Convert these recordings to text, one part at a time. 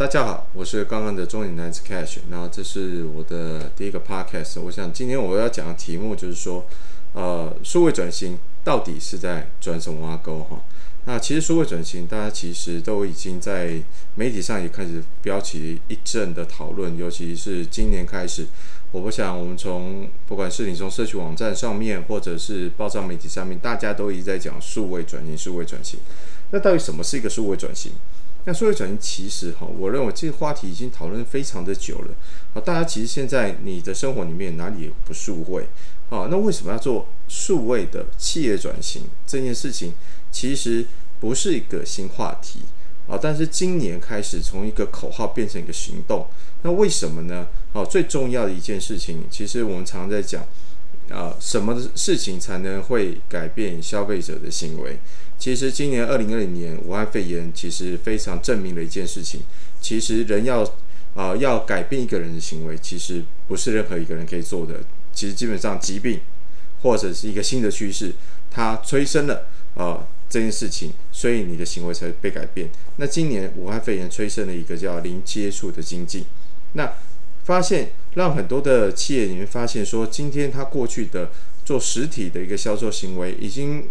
大家好，我是刚刚的中年男子 Cash，然后这是我的第一个 Podcast。我想今天我要讲的题目就是说，呃，数位转型到底是在转什么挖沟哈？那其实数位转型，大家其实都已经在媒体上也开始标起一阵的讨论，尤其是今年开始，我不想我们从不管是你从社区网站上面，或者是报章媒体上面，大家都一直在讲数位转型，数位转型。那到底什么是一个数位转型？那数位转型其实哈，我认为这个话题已经讨论非常的久了。啊，大家其实现在你的生活里面哪里不数位？啊，那为什么要做数位的企业转型这件事情？其实不是一个新话题啊，但是今年开始从一个口号变成一个行动。那为什么呢？啊，最重要的一件事情，其实我们常常在讲啊，什么事情才能会改变消费者的行为？其实今年二零二零年武汉肺炎其实非常证明了一件事情，其实人要啊要改变一个人的行为，其实不是任何一个人可以做的。其实基本上疾病或者是一个新的趋势，它催生了啊这件事情，所以你的行为才会被改变。那今年武汉肺炎催生了一个叫零接触的经济，那发现让很多的企业里面发现说，今天他过去的做实体的一个销售行为已经。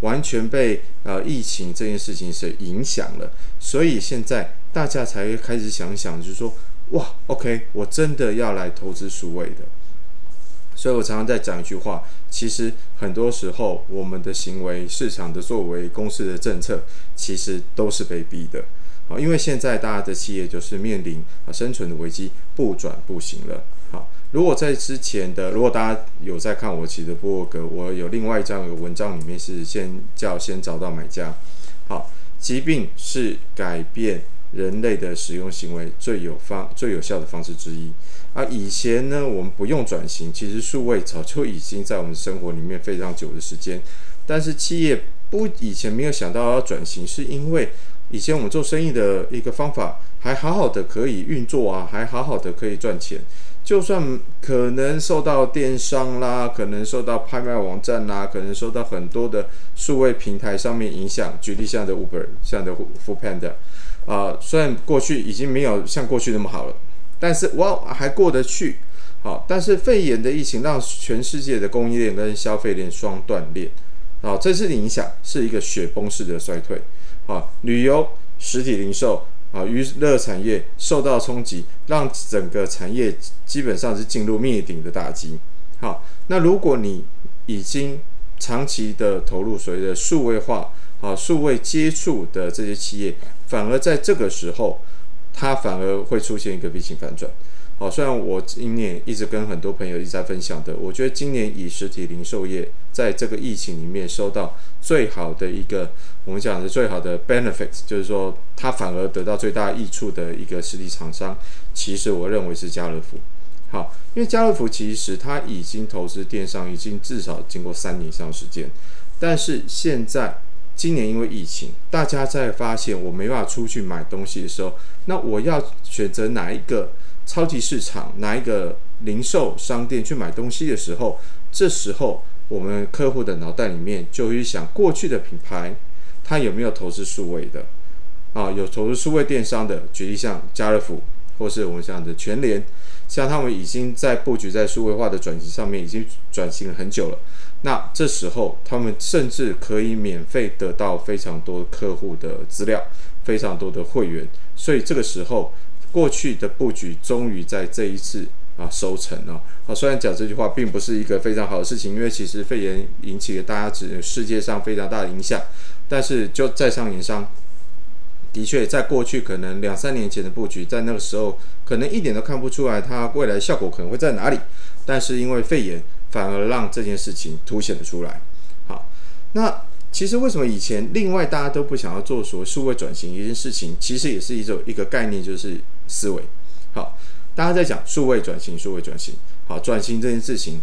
完全被呃疫情这件事情是影响了，所以现在大家才会开始想想，就是说，哇，OK，我真的要来投资数位的。所以我常常在讲一句话，其实很多时候我们的行为、市场的作为、公司的政策，其实都是被逼的啊，因为现在大家的企业就是面临啊生存的危机，不转不行了。好，如果在之前的，如果大家有在看我其的博落格，我有另外一张文章，里面是先叫先找到买家。好，疾病是改变人类的使用行为最有方最有效的方式之一。啊，以前呢，我们不用转型，其实数位早就已经在我们生活里面非常久的时间。但是企业不以前没有想到要转型，是因为以前我们做生意的一个方法还好好的可以运作啊，还好好的可以赚钱。就算可能受到电商啦，可能受到拍卖网站啦，可能受到很多的数位平台上面影响，举例像的 Uber，像的 f o o p a n d a 啊，虽然过去已经没有像过去那么好了，但是哇还过得去。好，但是肺炎的疫情让全世界的供应链跟消费链双断裂，啊，这次的影响是一个雪崩式的衰退。啊，旅游、实体零售。啊，娱乐产业受到冲击，让整个产业基本上是进入灭顶的打击。好，那如果你已经长期的投入所谓的数位化、啊数位接触的这些企业，反而在这个时候，它反而会出现一个 V 型反转。好，虽然我今年一直跟很多朋友一直在分享的，我觉得今年以实体零售业在这个疫情里面收到最好的一个，我们讲的最好的 benefit，就是说它反而得到最大益处的一个实体厂商，其实我认为是家乐福。好，因为家乐福其实它已经投资电商已经至少经过三年以上时间，但是现在今年因为疫情，大家在发现我没办法出去买东西的时候，那我要选择哪一个？超级市场哪一个零售商店去买东西的时候，这时候我们客户的脑袋里面就会想过去的品牌，它有没有投资数位的啊？有投资数位电商的，举例像家乐福，或是我们讲的全联，像他们已经在布局在数位化的转型上面，已经转型了很久了。那这时候他们甚至可以免费得到非常多客户的资料，非常多的会员，所以这个时候。过去的布局终于在这一次啊收成了啊！虽然讲这句话并不是一个非常好的事情，因为其实肺炎引起了大家只世界上非常大的影响，但是就在商言商，的确在过去可能两三年前的布局，在那个时候可能一点都看不出来它未来效果可能会在哪里，但是因为肺炎反而让这件事情凸显了出来。好，那。其实为什么以前另外大家都不想要做所谓数位转型一件事情，其实也是一种一个概念，就是思维。好，大家在讲数位转型，数位转型。好，转型这件事情，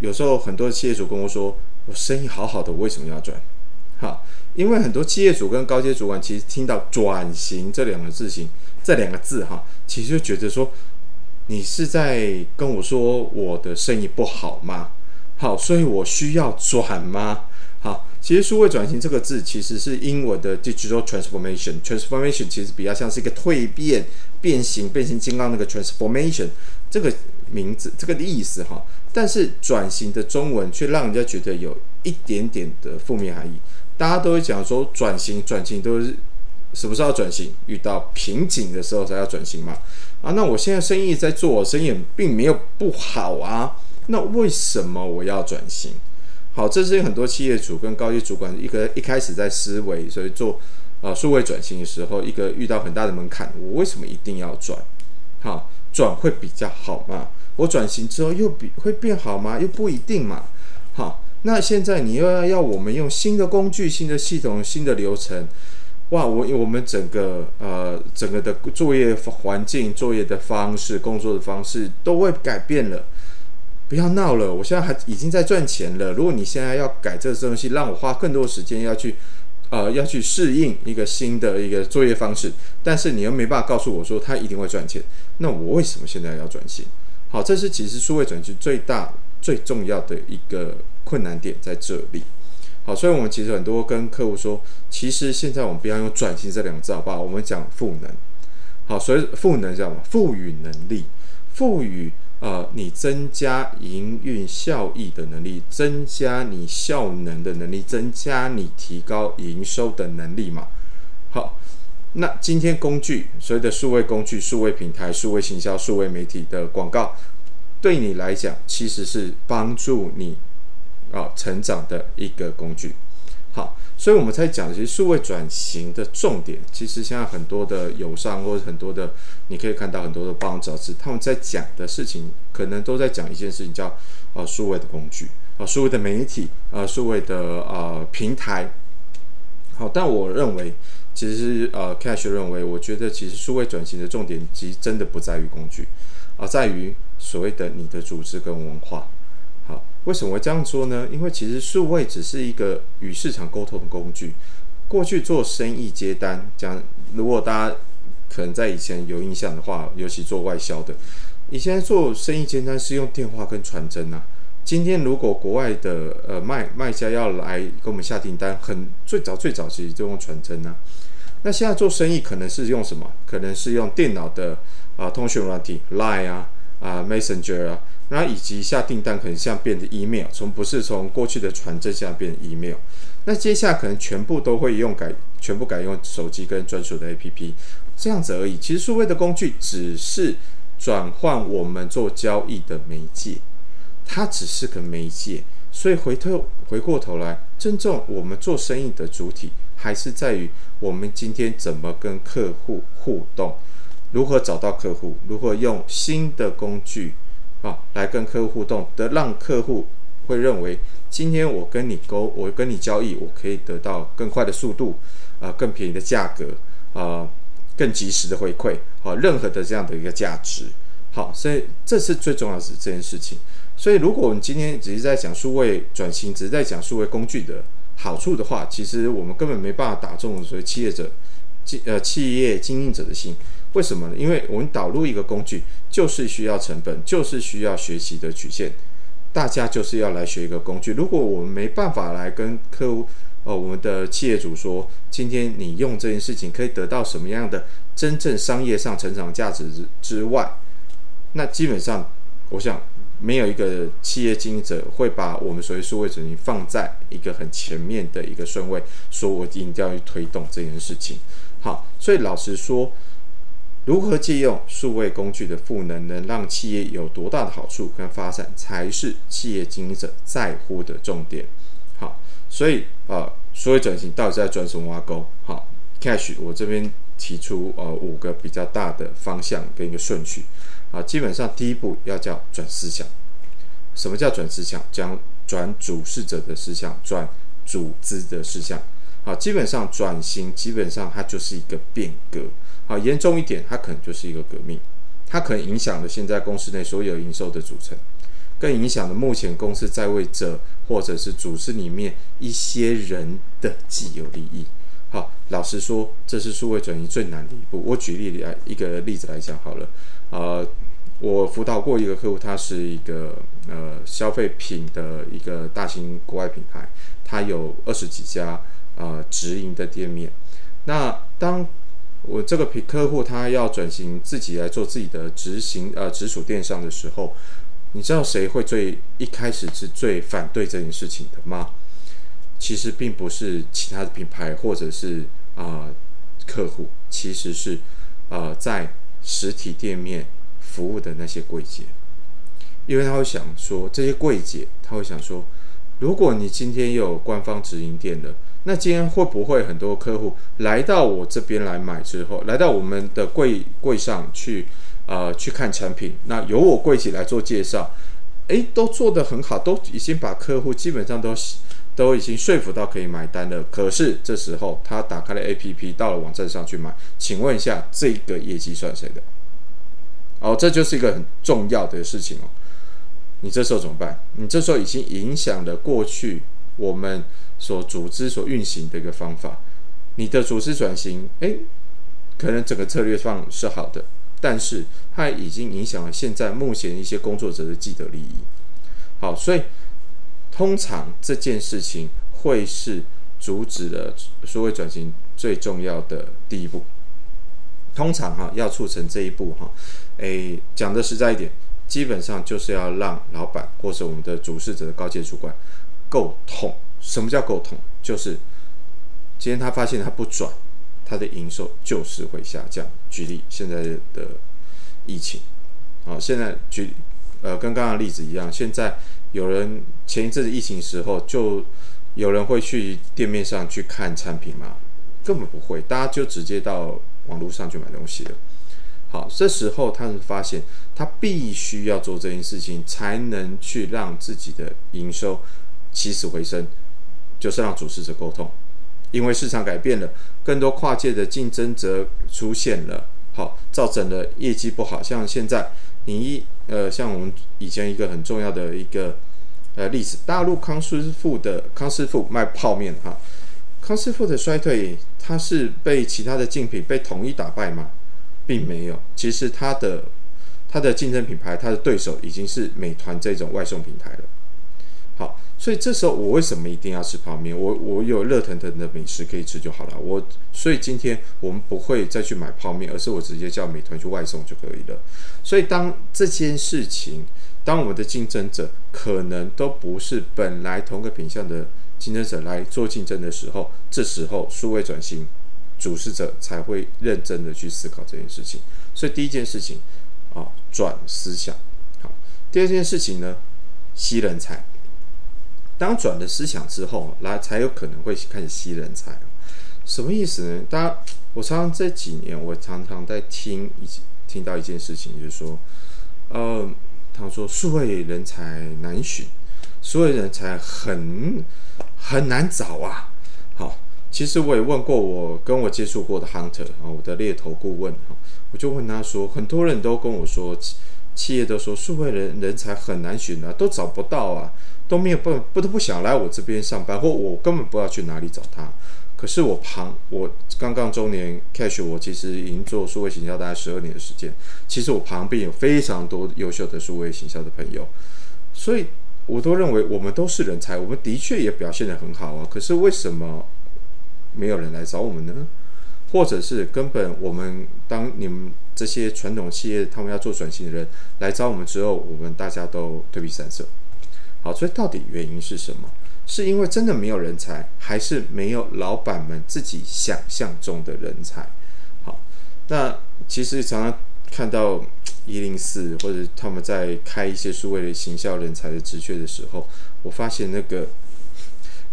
有时候很多企业主跟我说：“我生意好好的，我为什么要转？” 好，因为很多企业主跟高阶主管其实听到“转型”这两个字型，这两个字哈，其实就觉得说，你是在跟我说我的生意不好吗？好，所以我需要转吗？好，其实数位转型这个字其实是英文的 digital transformation，transformation 其实比较像是一个蜕变、变形、变形金刚那个 transformation 这个名字这个意思哈。但是转型的中文却让人家觉得有一点点的负面含义。大家都会讲说转型，转型都是什么时候转型？遇到瓶颈的时候才要转型嘛。啊，那我现在生意在做，生意并没有不好啊。那为什么我要转型？好，这是很多企业主跟高级主管一个一开始在思维，所以做啊数位转型的时候，一个遇到很大的门槛。我为什么一定要转？好，转会比较好嘛？我转型之后又比会变好吗？又不一定嘛。好，那现在你又要要我们用新的工具、新的系统、新的流程，哇！我我们整个呃整个的作业环境、作业的方式、工作的方式都会改变了。不要闹了，我现在还已经在赚钱了。如果你现在要改这东西，让我花更多时间要去，呃，要去适应一个新的一个作业方式，但是你又没办法告诉我说他一定会赚钱，那我为什么现在要转型？好，这是其实数位转型最大最重要的一个困难点在这里。好，所以我们其实很多跟客户说，其实现在我们不要用转型这两个字，好不好？我们讲赋能。好，所以赋能叫什么？赋予能力，赋予。呃，你增加营运效益的能力，增加你效能的能力，增加你提高营收的能力嘛？好，那今天工具，所谓的数位工具、数位平台、数位行销、数位媒体的广告，对你来讲其实是帮助你啊成长的一个工具。好。所以我们在讲，其实数位转型的重点，其实现在很多的友商或者很多的，你可以看到很多的报章杂志，他们在讲的事情，可能都在讲一件事情，叫啊数位的工具啊数位的媒体啊数位的啊平台。好，但我认为，其实呃，Cash 认为，我觉得其实数位转型的重点，其实真的不在于工具，而在于所谓的你的组织跟文化。为什么会这样说呢？因为其实数位只是一个与市场沟通的工具。过去做生意接单，讲如果大家可能在以前有印象的话，尤其做外销的，以前做生意接单是用电话跟传真啊。今天如果国外的呃卖卖家要来给我们下订单，很最早最早其实就用传真啊。那现在做生意可能是用什么？可能是用电脑的啊通讯软体，Line 啊啊 Messenger 啊。那以及下订单可能像变成 email，从不是从过去的传真现在变 email，那接下来可能全部都会用改，全部改用手机跟专属的 APP，这样子而已。其实数位的工具只是转换我们做交易的媒介，它只是个媒介。所以回头回过头来，真正我们做生意的主体还是在于我们今天怎么跟客户互动，如何找到客户，如何用新的工具。啊，来跟客户互动的，让客户会认为，今天我跟你沟，我跟你交易，我可以得到更快的速度，啊，更便宜的价格，啊，更及时的回馈，啊，任何的这样的一个价值，好，所以这是最重要的这件事情。所以，如果我们今天只是在讲数位转型，只是在讲数位工具的好处的话，其实我们根本没办法打中所谓企业者、呃企业经营者的心。为什么呢？因为我们导入一个工具，就是需要成本，就是需要学习的曲线。大家就是要来学一个工具。如果我们没办法来跟客户，呃，我们的企业主说，今天你用这件事情可以得到什么样的真正商业上成长价值之之外，那基本上，我想没有一个企业经营者会把我们所谓数位转型放在一个很前面的一个顺位，说我一定要去推动这件事情。好，所以老实说。如何借用数位工具的赋能，能让企业有多大的好处跟发展，才是企业经营者在乎的重点。好，所以呃，数位转型到底在转什么挖沟？好，Cash，我这边提出呃五个比较大的方向跟一个顺序。啊，基本上第一步要叫转思想。什么叫转思想？将转主事者的思想，转组织的思想。好，基本上转型，基本上它就是一个变革。好，严重一点，它可能就是一个革命，它可能影响了现在公司内所有营收的组成，更影响了目前公司在位者或者是组织里面一些人的既有利益。好，老实说，这是数位转移最难的一步。我举例来一个例子来讲好了，呃，我辅导过一个客户，他是一个呃消费品的一个大型国外品牌。他有二十几家呃直营的店面。那当我这个品客户他要转型自己来做自己的执行呃直属电商的时候，你知道谁会最一开始是最反对这件事情的吗？其实并不是其他的品牌或者是啊客户，其实是呃在实体店面服务的那些柜姐，因为他会想说这些柜姐他会想说，如果你今天有官方直营店的。那今天会不会很多客户来到我这边来买之后，来到我们的柜柜上去，呃，去看产品？那由我柜姐来做介绍，诶，都做得很好，都已经把客户基本上都都已经说服到可以买单了。可是这时候他打开了 APP，到了网站上去买，请问一下，这个业绩算谁的？哦，这就是一个很重要的事情哦。你这时候怎么办？你这时候已经影响了过去我们。所组织所运行的一个方法，你的组织转型，诶，可能整个策略上是好的，但是它已经影响了现在目前一些工作者的既得利益。好，所以通常这件事情会是阻止了所谓转型最重要的第一步。通常哈，要促成这一步哈，诶，讲的实在一点，基本上就是要让老板或是我们的主事者的高阶主管够痛。什么叫够痛？就是今天他发现他不转，他的营收就是会下降。举例现在的疫情，好，现在举呃跟刚刚例子一样，现在有人前一阵子疫情时候，就有人会去店面上去看产品吗？根本不会，大家就直接到网络上去买东西了。好，这时候他们发现他必须要做这件事情，才能去让自己的营收起死回生。就是让主事者沟通，因为市场改变了，更多跨界的竞争者出现了，好，造成了业绩不好。像现在，你一呃，像我们以前一个很重要的一个呃例子，大陆康师傅的康师傅卖泡面哈，康师傅的衰退，它是被其他的竞品被统一打败吗？并没有，其实它的它的竞争品牌，它的对手已经是美团这种外送平台了。好。所以这时候我为什么一定要吃泡面？我我有热腾腾的美食可以吃就好了。我所以今天我们不会再去买泡面，而是我直接叫美团去外送就可以了。所以当这件事情，当我们的竞争者可能都不是本来同个品相的竞争者来做竞争的时候，这时候数位转型主事者才会认真的去思考这件事情。所以第一件事情啊，转思想。好，第二件事情呢，吸人才。当转了思想之后，来才有可能会开始吸人才。什么意思呢？大家，我常常这几年，我常常在听一听到一件事情，就是说，呃，他说数位人才难寻，数位人才很很难找啊。好，其实我也问过我跟我接触过的 hunter 啊，我的猎头顾问哈，我就问他说，很多人都跟我说，企业都说数位人人才很难寻啊，都找不到啊。都没有不不都不想来我这边上班，或我根本不知道去哪里找他。可是我旁我刚刚周年 cash，我其实已经做数位行销大概十二年的时间。其实我旁边有非常多优秀的数位行销的朋友，所以我都认为我们都是人才，我们的确也表现得很好啊。可是为什么没有人来找我们呢？或者是根本我们当你们这些传统企业他们要做转型的人来找我们之后，我们大家都退避三舍。好，所以到底原因是什么？是因为真的没有人才，还是没有老板们自己想象中的人才？好，那其实常常看到一零四或者他们在开一些数位的行销人才的职缺的时候，我发现那个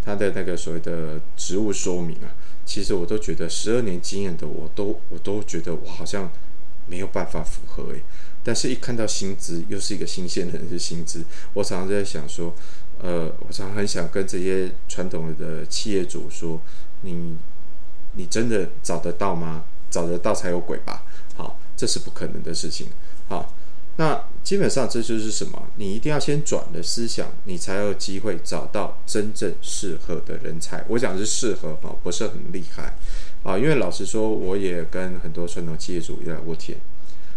他的那个所谓的职务说明啊，其实我都觉得十二年经验的我都我都觉得我好像没有办法符合诶。但是，一看到薪资，又是一个新鲜人的薪资，我常常在想说，呃，我常常很想跟这些传统的企业主说，你，你真的找得到吗？找得到才有鬼吧？好，这是不可能的事情。好，那基本上这就是什么？你一定要先转了思想，你才有机会找到真正适合的人才。我讲是适合哈，不是很厉害啊。因为老实说，我也跟很多传统企业主聊过天。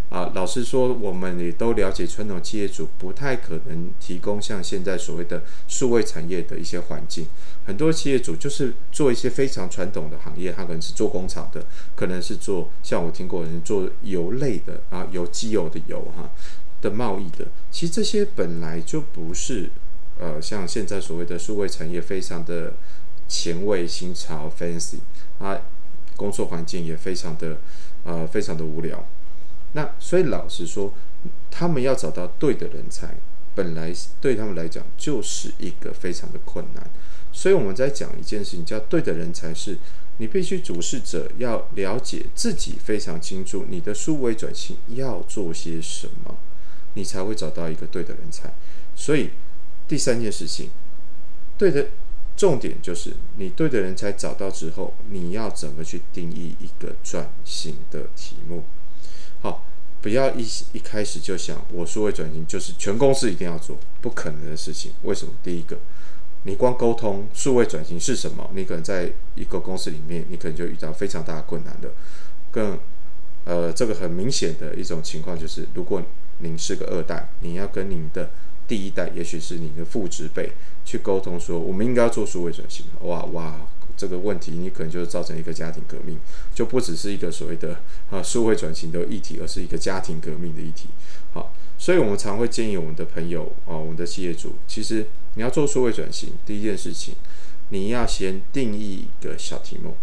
啊，老实说，我们也都了解，传统企业主不太可能提供像现在所谓的数位产业的一些环境。很多企业主就是做一些非常传统的行业，他可能是做工厂的，可能是做像我听过人做油类的啊，有机油的油哈的贸易的。其实这些本来就不是呃，像现在所谓的数位产业非常的前卫、新潮、fancy 啊，工作环境也非常的呃，非常的无聊。那所以老实说，他们要找到对的人才，本来对他们来讲就是一个非常的困难。所以我们在讲一件事情，叫对的人才是，你必须主事者要了解自己非常清楚你的数位转型要做些什么，你才会找到一个对的人才。所以第三件事情，对的重点就是你对的人才找到之后，你要怎么去定义一个转型的题目。好，不要一一开始就想我数位转型就是全公司一定要做，不可能的事情。为什么？第一个，你光沟通数位转型是什么，你可能在一个公司里面，你可能就遇到非常大的困难的。更呃，这个很明显的一种情况就是，如果您是个二代，你要跟您的第一代，也许是你的父执辈去沟通，说我们应该要做数位转型。哇哇！这个问题，你可能就造成一个家庭革命，就不只是一个所谓的啊社会转型的议题，而是一个家庭革命的议题。好，所以我们常会建议我们的朋友啊，我们的企业主，其实你要做数位转型，第一件事情，你要先定义一个小题目。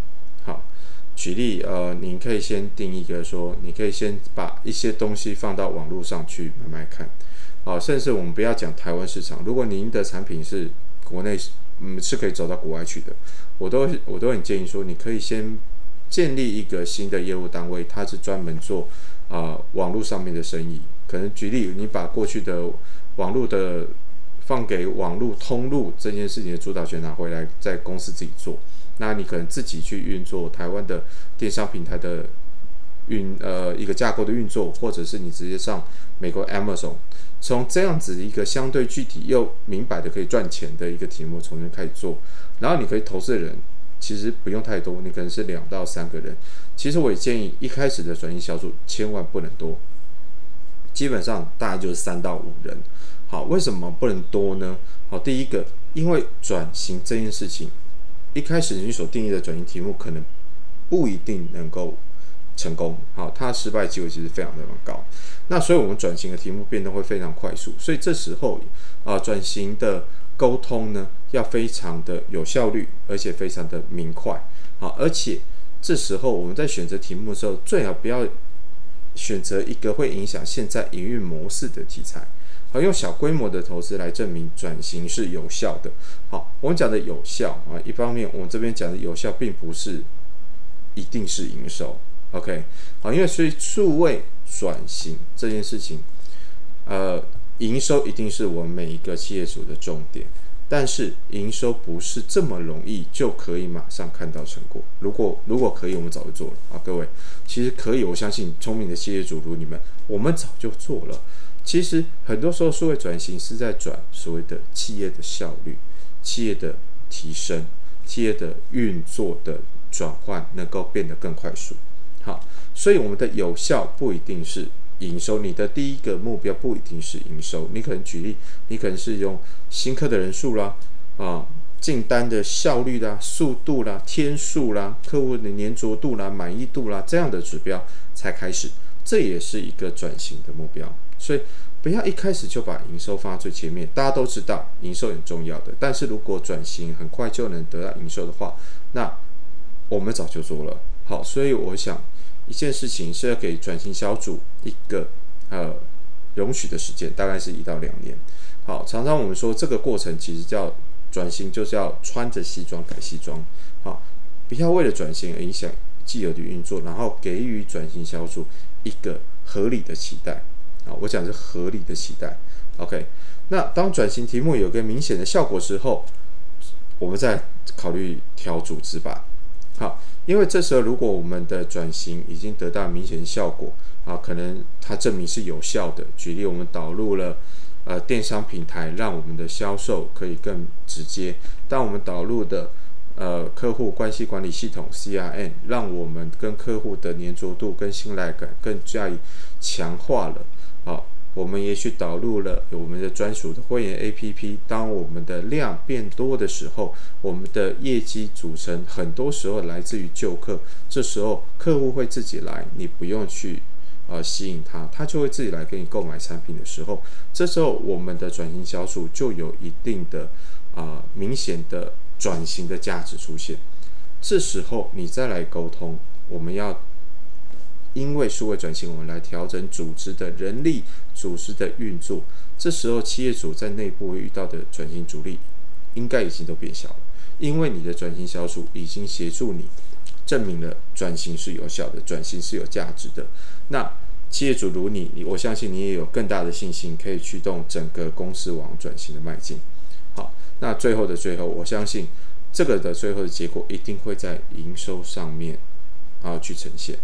举例，呃，你可以先定一个说，你可以先把一些东西放到网络上去慢慢看。好，甚至我们不要讲台湾市场，如果您的产品是国内。嗯，是可以走到国外去的。我都我都很建议说，你可以先建立一个新的业务单位，它是专门做啊网络上面的生意。可能举例，你把过去的网络的放给网络通路这件事情的主导权拿回来，在公司自己做。那你可能自己去运作台湾的电商平台的运呃一个架构的运作，或者是你直接上美国 Amazon。从这样子一个相对具体又明白的可以赚钱的一个题目重新开始做，然后你可以投资的人其实不用太多，你可能是两到三个人。其实我也建议一开始的转型小组千万不能多，基本上大概就是三到五人。好，为什么不能多呢？好，第一个，因为转型这件事情一开始你所定义的转型题目可能不一定能够。成功好，它失败机会其实非常非常高。那所以，我们转型的题目变得会非常快速。所以这时候啊，转型的沟通呢，要非常的有效率，而且非常的明快。好，而且这时候我们在选择题目的时候，最好不要选择一个会影响现在营运模式的题材。好，用小规模的投资来证明转型是有效的。好，我们讲的有效啊，一方面我们这边讲的有效，并不是一定是营收。OK，好，因为所以数位转型这件事情，呃，营收一定是我们每一个企业主的重点，但是营收不是这么容易就可以马上看到成果。如果如果可以，我们早就做了啊，各位，其实可以，我相信聪明的企业主如你们，我们早就做了。其实很多时候数位转型是在转所谓的企业的效率、企业的提升、企业的运作的转换，能够变得更快速。好，所以我们的有效不一定是营收，你的第一个目标不一定是营收。你可能举例，你可能是用新客的人数啦，啊，进单的效率啦、速度啦、天数啦、客户的粘着度啦、满意度啦这样的指标才开始，这也是一个转型的目标。所以不要一开始就把营收放在最前面。大家都知道营收很重要的，但是如果转型很快就能得到营收的话，那我们早就做了。好，所以我想一件事情是要给转型小组一个呃容许的时间，大概是一到两年。好，常常我们说这个过程其实叫转型，就是要穿着西装改西装。好，不要为了转型而影响既有的运作，然后给予转型小组一个合理的期待。啊，我讲是合理的期待。OK，那当转型题目有个明显的效果之后，我们再考虑调组织吧。好。因为这时候，如果我们的转型已经得到明显效果啊，可能它证明是有效的。举例，我们导入了呃电商平台，让我们的销售可以更直接。当我们导入的呃客户关系管理系统 CRM，让我们跟客户的粘着度跟信赖感更加强化了。好，我们也许导入了我们的专属的会员 APP。当我们的量变多的时候，我们的业绩组成很多时候来自于旧客，这时候客户会自己来，你不用去。呃，吸引他，他就会自己来给你购买产品的时候，这时候我们的转型销售就有一定的啊明显的转型的价值出现。这时候你再来沟通，我们要因为数位转型，我们来调整组织的人力、组织的运作。这时候企业主在内部遇到的转型阻力，应该已经都变小了，因为你的转型销售已经协助你。证明了转型是有效的，转型是有价值的。那企业主如你，你我相信你也有更大的信心，可以驱动整个公司往转型的迈进。好，那最后的最后，我相信这个的最后的结果一定会在营收上面啊去呈现。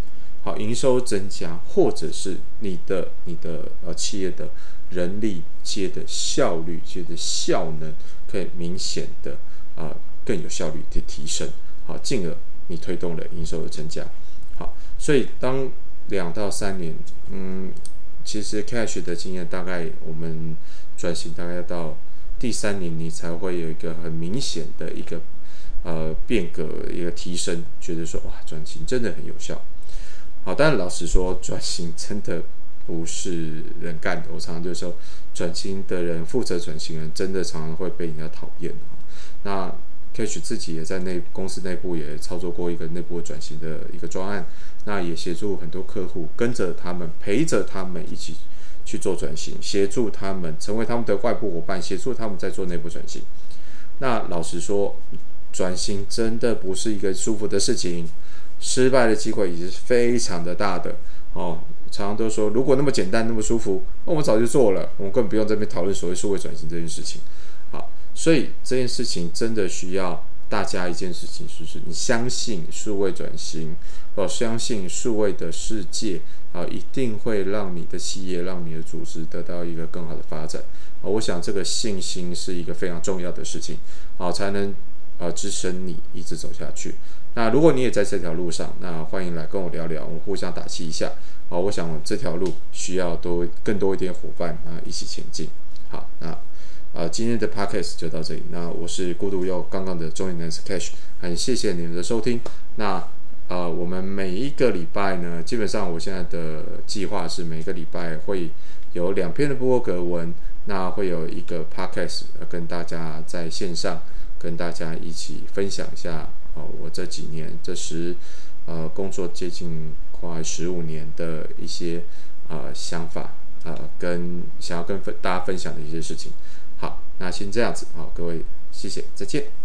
好，营收增加，或者是你的你的呃企业的人力、企业的效率、企业的效能，可以明显的啊更有效率的提升。好，进而。你推动了营收的增加，好，所以当两到三年，嗯，其实 Cash 的经验大概我们转型大概要到第三年，你才会有一个很明显的一个呃变革一个提升，觉得说哇转型真的很有效。好，但老实说，转型真的不是人干的。我常常就说，转型的人负责转型人，真的常常会被人家讨厌那 Cash 自己也在内公司内部也操作过一个内部转型的一个专案，那也协助很多客户跟着他们陪着他们一起去做转型，协助他们成为他们的外部伙伴，协助他们在做内部转型。那老实说，转型真的不是一个舒服的事情，失败的机会也是非常的大的哦。常常都说，如果那么简单那么舒服，那我们早就做了，我们根本不用这边讨论所谓数位转型这件事情。好所以这件事情真的需要大家一件事情，就是你相信数位转型，或相信数位的世界啊，一定会让你的企业、让你的组织得到一个更好的发展啊。我想这个信心是一个非常重要的事情啊，才能呃支撑你一直走下去。那如果你也在这条路上，那欢迎来跟我聊聊，我们互相打气一下好。我想这条路需要多更多一点伙伴啊，一起前进。好，那。啊，今天的 podcast 就到这里。那我是孤独又刚刚的中年男子 Cash，很谢谢你们的收听。那呃，我们每一个礼拜呢，基本上我现在的计划是每个礼拜会有两篇的播格文，那会有一个 podcast 跟大家在线上跟大家一起分享一下哦，我这几年这十呃工作接近快十五年的一些呃想法呃，跟想要跟分大家分享的一些事情。好，那先这样子，好，各位，谢谢，再见。